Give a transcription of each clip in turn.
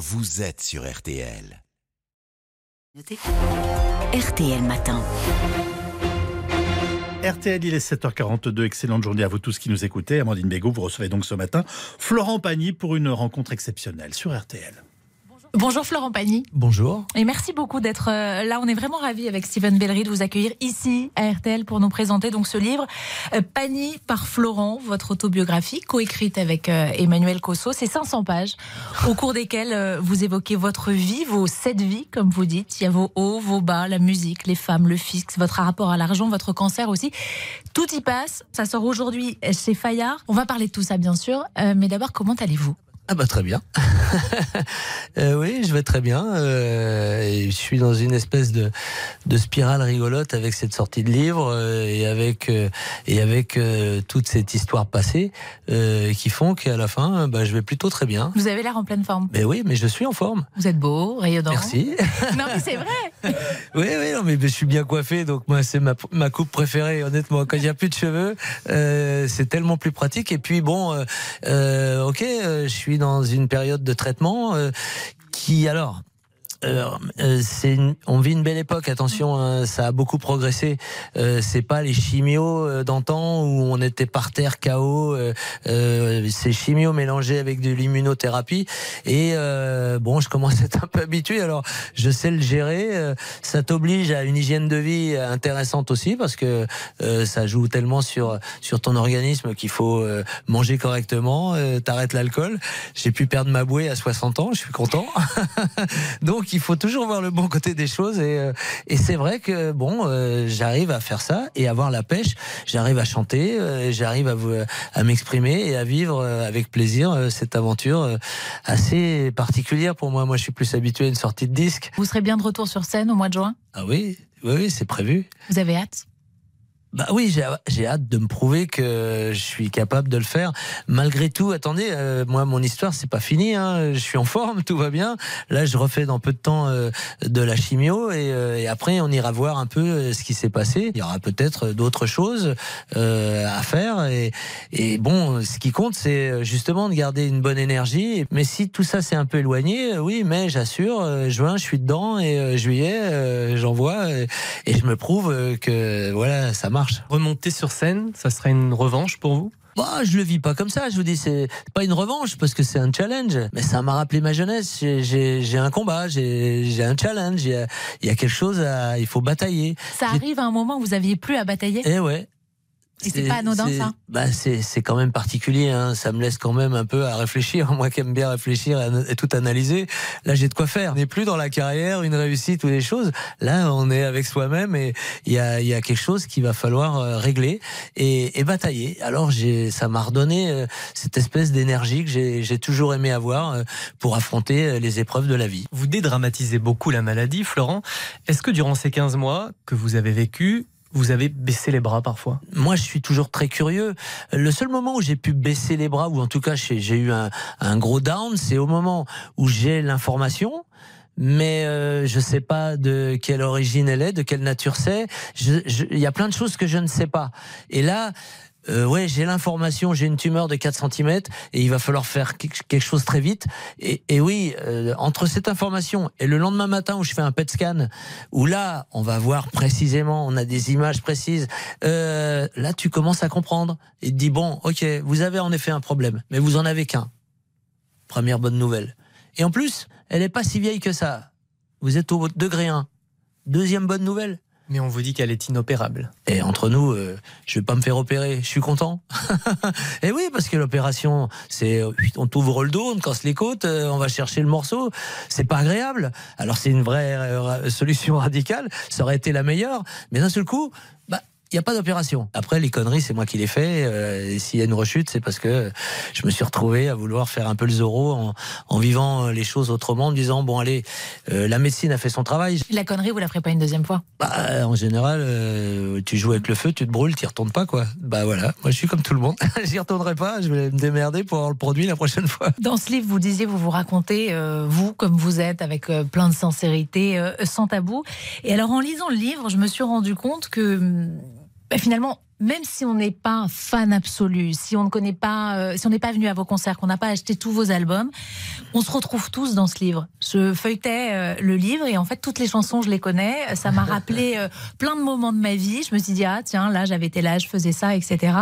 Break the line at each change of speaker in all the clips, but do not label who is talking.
vous êtes sur RTL.
RTL Matin.
RTL, il est 7h42. Excellente journée à vous tous qui nous écoutez. Amandine Bégaud, vous recevez donc ce matin Florent Pagny pour une rencontre exceptionnelle sur RTL.
Bonjour Florent Pagny.
Bonjour.
Et merci beaucoup d'être euh, là. On est vraiment ravis avec Steven Bellery de vous accueillir ici à RTL pour nous présenter donc ce livre euh, Pagny par Florent, votre autobiographie coécrite avec euh, Emmanuel Cosso. C'est 500 pages au cours desquelles vous évoquez votre vie, vos sept vies comme vous dites. Il y a vos hauts, vos bas, la musique, les femmes, le fixe, votre rapport à l'argent, votre cancer aussi. Tout y passe. Ça sort aujourd'hui chez Fayard. On va parler de tout ça bien sûr. mais d'abord, comment allez-vous?
Ah bah très bien. euh, oui, je vais très bien. Euh, je suis dans une espèce de, de spirale rigolote avec cette sortie de livre euh, et avec et avec toute cette histoire passée qui font qu'à la fin, bah, je vais plutôt très bien.
Vous avez l'air en pleine forme.
Mais oui, mais je suis en forme.
Vous êtes beau, rayonnant.
Merci.
non mais c'est vrai.
oui, oui, non, mais je suis bien coiffé, donc moi c'est ma, ma coupe préférée. Honnêtement, quand il n'y a plus de cheveux, c'est tellement plus pratique. Et puis bon, ok, je suis dans une période de traitement euh, qui alors euh, c'est on vit une belle époque. Attention, hein, ça a beaucoup progressé. Euh, c'est pas les chimios euh, d'antan où on était par terre KO. C'est chimio mélangé avec de l'immunothérapie. Et bon, je commence à être un peu habitué. Alors, je sais le gérer. ça t'oblige à une hygiène de vie intéressante aussi parce que ça joue tellement sur sur ton organisme qu'il faut manger correctement. T'arrêtes l'alcool. J'ai pu perdre ma bouée à 60 ans. Je suis content. Donc il faut toujours voir le bon côté des choses. Et, euh, et c'est vrai que bon, euh, j'arrive à faire ça et avoir la pêche. J'arrive à chanter, euh, j'arrive à, à m'exprimer et à vivre avec plaisir cette aventure assez particulière pour moi. Moi, je suis plus habitué à une sortie de disque.
Vous serez bien de retour sur scène au mois de juin?
Ah oui, oui, oui c'est prévu.
Vous avez hâte?
Bah oui, j'ai hâte de me prouver que je suis capable de le faire. Malgré tout, attendez, euh, moi mon histoire c'est pas fini. Hein. Je suis en forme, tout va bien. Là, je refais dans peu de temps euh, de la chimio et, euh, et, après on ira voir un peu ce qui s'est passé. Il y aura peut-être d'autres choses à faire et, et, bon, ce qui compte c'est justement de garder une bonne énergie. Mais si tout ça c'est un peu éloigné, oui, mais j'assure, juin je suis dedans et juillet j'envoie et, et je me prouve que voilà ça marche.
Remonter sur scène, ça serait une revanche pour vous?
Bah, je le vis pas comme ça. Je vous dis, c'est pas une revanche parce que c'est un challenge. Mais ça m'a rappelé ma jeunesse. J'ai un combat, j'ai un challenge. Il y, a, quelque chose à, il faut batailler.
Ça arrive à un moment où vous aviez plus à batailler?
Eh ouais.
Et c'est pas anodin ça
bah C'est quand même particulier, hein. ça me laisse quand même un peu à réfléchir. Moi qui aime bien réfléchir et tout analyser, là j'ai de quoi faire. On n'est plus dans la carrière, une réussite ou des choses. Là on est avec soi-même et il y a, y a quelque chose qu'il va falloir euh, régler et, et batailler. Alors ça m'a redonné euh, cette espèce d'énergie que j'ai toujours aimé avoir euh, pour affronter les épreuves de la vie.
Vous dédramatisez beaucoup la maladie, Florent. Est-ce que durant ces 15 mois que vous avez vécu, vous avez baissé les bras parfois
Moi, je suis toujours très curieux. Le seul moment où j'ai pu baisser les bras, ou en tout cas j'ai eu un, gros down, c'est au moment où j'ai l'information mais euh, je sais pas de quelle origine elle est, de quelle nature c'est. Il y a plein de choses que je ne sais pas. Et là, euh, ouais, j'ai l'information, j'ai une tumeur de 4 cm et il va falloir faire quelque chose très vite. Et, oui, euh, entre cette information et le lendemain matin où je fais un PET scan, où là, on va voir précisément, on a des images précises, euh, là, tu commences à comprendre et te dis, bon, ok, vous avez en effet un problème, mais vous en avez qu'un. Première bonne nouvelle. Et en plus, elle n'est pas si vieille que ça. Vous êtes au degré 1. Deuxième bonne nouvelle,
mais on vous dit qu'elle est inopérable.
Et entre nous, euh, je vais pas me faire opérer. Je suis content. et oui, parce que l'opération, c'est on t'ouvre le dos, on te casse les côtes, euh, on va chercher le morceau. C'est pas agréable. Alors c'est une vraie euh, solution radicale. Ça aurait été la meilleure. Mais d'un seul coup, bah, il n'y a pas d'opération. Après, les conneries, c'est moi qui les fais. Euh, et s'il y a une rechute, c'est parce que je me suis retrouvé à vouloir faire un peu le zéro en, en vivant les choses autrement, en me disant bon allez, euh, la médecine a fait son travail.
La connerie, vous la ferez pas une deuxième fois?
Bah, En général, euh, tu joues avec le feu, tu te brûles, tu retournes pas quoi. Bah voilà, moi je suis comme tout le monde. J'y retournerai pas. Je vais me démerder pour avoir le produit la prochaine fois.
Dans ce livre, vous disiez, vous vous racontez vous comme vous êtes, avec plein de sincérité, sans tabou. Et alors en lisant le livre, je me suis rendu compte que bah, finalement, même si on n'est pas fan absolu, si on ne connaît pas, euh, si on n'est pas venu à vos concerts, qu'on n'a pas acheté tous vos albums, on se retrouve tous dans ce livre. Je feuilletais euh, le livre et en fait toutes les chansons je les connais. Ça m'a rappelé euh, plein de moments de ma vie. Je me suis dit ah tiens là j'avais tel âge, je faisais ça, etc.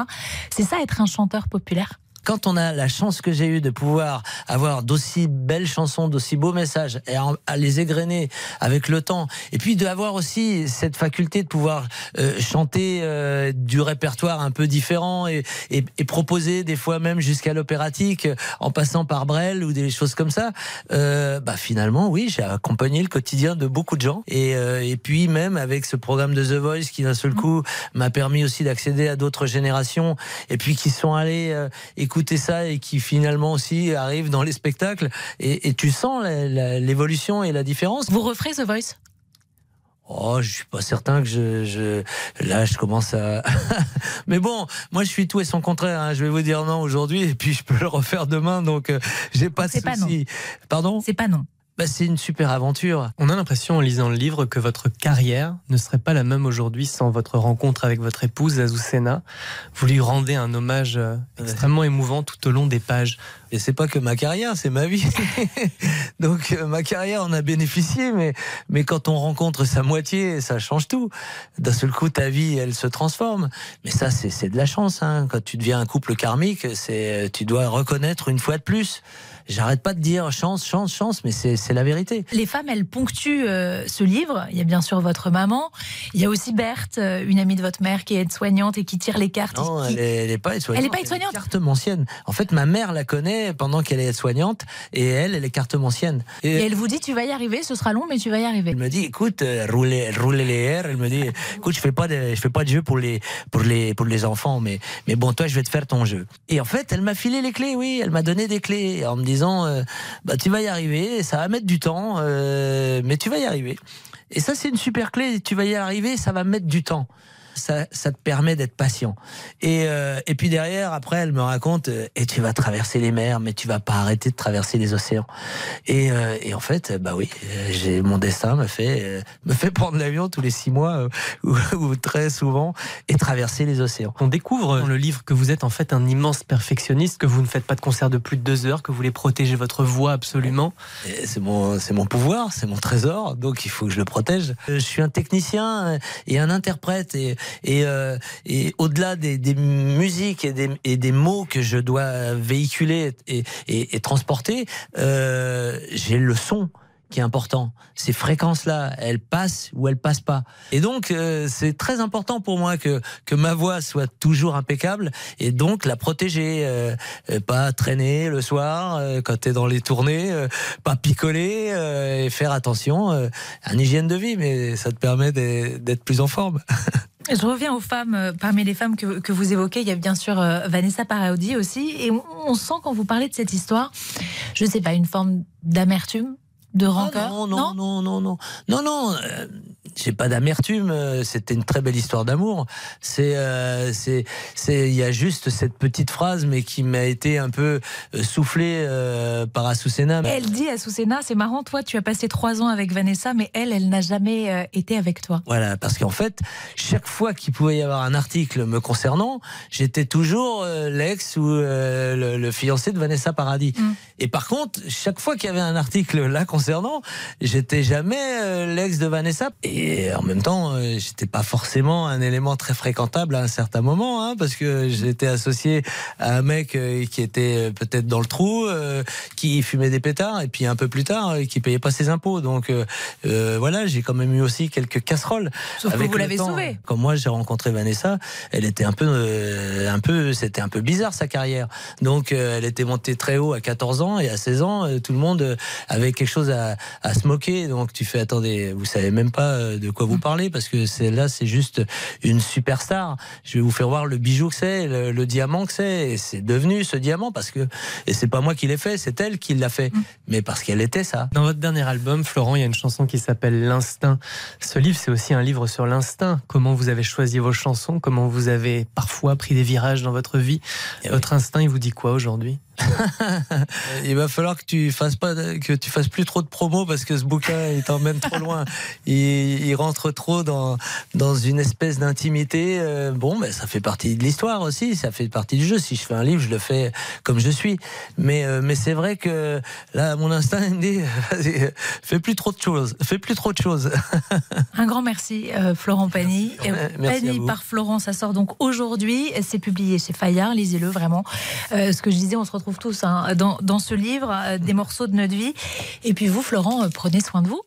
C'est ça être un chanteur populaire?
Quand on a la chance que j'ai eue de pouvoir avoir d'aussi belles chansons, d'aussi beaux messages, et à, les égrener avec le temps, et puis d'avoir aussi cette faculté de pouvoir euh, chanter euh, du répertoire un peu différent et, et, et proposer des fois même jusqu'à l'opératique, en passant par Brel ou des choses comme ça, euh, bah finalement oui, j'ai accompagné le quotidien de beaucoup de gens, et, et puis même avec ce programme de The Voice qui d'un seul coup m'a permis aussi d'accéder à d'autres générations, et puis qui sont allés écouter écouter ça et qui finalement aussi arrive dans les spectacles. Et, tu sens l'évolution et la différence?
Vous referez The Voice?
Oh, je suis pas certain que je, je là je commence à. Mais bon, moi je suis tout et son contraire. Hein. Je vais vous dire non aujourd'hui et puis je peux le refaire demain, donc euh, j'ai pas de souci. Pardon?
C'est pas non.
Bah, c'est une super aventure.
On a l'impression en lisant le livre que votre carrière ne serait pas la même aujourd'hui sans votre rencontre avec votre épouse Azucena. Vous lui rendez un hommage euh, extrêmement émouvant tout au long des pages.
Et c'est pas que ma carrière, c'est ma vie. Donc euh, ma carrière en a bénéficié, mais mais quand on rencontre sa moitié, ça change tout. D'un seul coup, ta vie, elle se transforme. Mais ça, c'est de la chance. Hein. Quand tu deviens un couple karmique, tu dois reconnaître une fois de plus J'arrête pas de dire chance, chance, chance, mais c'est la vérité.
Les femmes, elles ponctuent euh, ce livre. Il y a bien sûr votre maman. Il y a aussi Berthe, euh, une amie de votre mère qui est aide-soignante et qui tire les cartes.
Non, elle, est, pas aide-soignante.
Elle est pas aide-soignante.
Carte mancienne. En fait, ma mère la connaît pendant qu'elle est aide-soignante et elle, elle est carte mancienne.
Et, elle vous dit, tu vas y arriver, ce sera long, mais tu vas y arriver.
Elle me dit, écoute, euh, roulez, roulez les airs. Elle me dit, écoute, je fais pas de, je fais pas de jeu pour les, pour les, pour les enfants, mais, mais bon, toi, je vais te faire ton jeu. Et en fait, elle m'a filé les clés, oui, elle m'a donné des clés en me disant, bah, tu vas y arriver, ça va mettre du temps, euh, mais tu vas y arriver. Et ça, c'est une super clé, tu vas y arriver, ça va mettre du temps ça, ça te permet d'être patient. Et, euh, et puis derrière, après, elle me raconte, euh, et tu vas traverser les mers, mais tu vas pas arrêter de traverser les océans. Et, euh, et en fait, bah oui, j'ai mon destin me fait me fait prendre l'avion tous les six mois ou, ou, très souvent et traverser les océans.
On découvre dans le livre que vous êtes en fait un immense perfectionniste, que vous ne faites pas de concert de plus de deux heures, que vous voulez protéger votre voix absolument.
C'est mon c'est mon pouvoir, c'est mon trésor, donc il faut que je le protège. Je suis un technicien et un interprète et, et, euh, et au-delà des, musiques et des, mots que je dois véhiculer et, transporter, euh, j'ai le son qui est important. Ces fréquences-là, elles passent ou elles passent pas. Et donc, euh, c'est très important pour moi que ma voix soit toujours impeccable et donc la protéger, euh, euh, pas traîner le soir quand tu es dans les tournées, pas picoler et faire attention à une hygiène de vie, mais ça te permet d'être plus en forme.
Je reviens aux femmes. Parmi les femmes que, que vous évoquez, il y a bien sûr Vanessa Paradis aussi. Et on, on sent quand vous parlez de cette histoire, je ne sais pas, une forme d'amertume de ah rancœur
non, non, non, non, non, non, non, euh, j'ai pas d'amertume. Euh, c'était une très belle histoire d'amour. C'est, euh, c'est, c'est, il y a juste cette petite phrase, mais qui m'a été un peu soufflée par Azucena.
Elle dit Azucena, c'est marrant, toi, tu as passé trois ans avec Vanessa, mais elle, elle n'a jamais été avec toi.
Voilà, parce qu'en fait, chaque fois qu'il pouvait y avoir un article me concernant, j'étais toujours l'ex ou le, fiancé de Vanessa Paradis. Mm. Et par contre, chaque fois qu'il y avait un article là concernant, j'étais jamais euh, l'ex de Vanessa. Et en même temps, euh, j'étais pas forcément un élément très fréquentable à un certain moment, hein, parce que j'étais associé à un mec euh, qui était peut-être dans le trou, qui fumait des pétards, et puis un peu plus tard, qui payait pas ses impôts. Donc voilà, j'ai quand même eu aussi quelques casseroles.
Sauf que vous l'avez sauvé.
Quand moi j'ai rencontré Vanessa, elle était un peu, un peu, c'était un peu bizarre sa carrière. Donc elle était montée très haut à 14 ans, et à 16 ans, tout le monde avait quelque chose à, se moquer. Donc tu fais attendez, vous savez même pas euh, de quoi vous parlez parce que c'est là c'est juste une superstar. Je vais vous faire voir le bijou que c'est, le, diamant que c'est. Et c'est devenu ce diamant parce que et c'est pas moi qui l'ai fait, c'est elle qui l'a fait, mm. mais parce qu'elle était ça.
Dans votre dernier album, Florent, il y a une chanson qui s'appelle L'instinct. Ce livre, c'est aussi un livre sur l'instinct. Comment vous avez choisi vos chansons, comment vous avez parfois pris des virages dans votre vie. Et votre instinct, il vous dit quoi aujourd'hui?
Il va falloir que tu fasses pas, que tu fasses plus trop de promos parce que ce bouquin il t'emmène trop loin. Il, il, rentre trop dans dans une espèce d'intimité. Euh, bon, mais ça fait partie de l'histoire aussi. Ça fait partie du jeu. Si je fais un livre, je le fais comme je suis. Mais euh, mais c'est vrai que là, mon instinct me dit fais plus trop de choses. Fais plus trop de choses.
un grand merci, euh, Florent Pagny. Pagny par Florent, ça sort donc aujourd'hui. C'est publié chez Fayard. Lisez-le vraiment. ce que je disais, on se retrouve tous hein, dans, dans, ce livre, des morceaux de notre vie. Et puis vous, Florent, prenez soin de vous.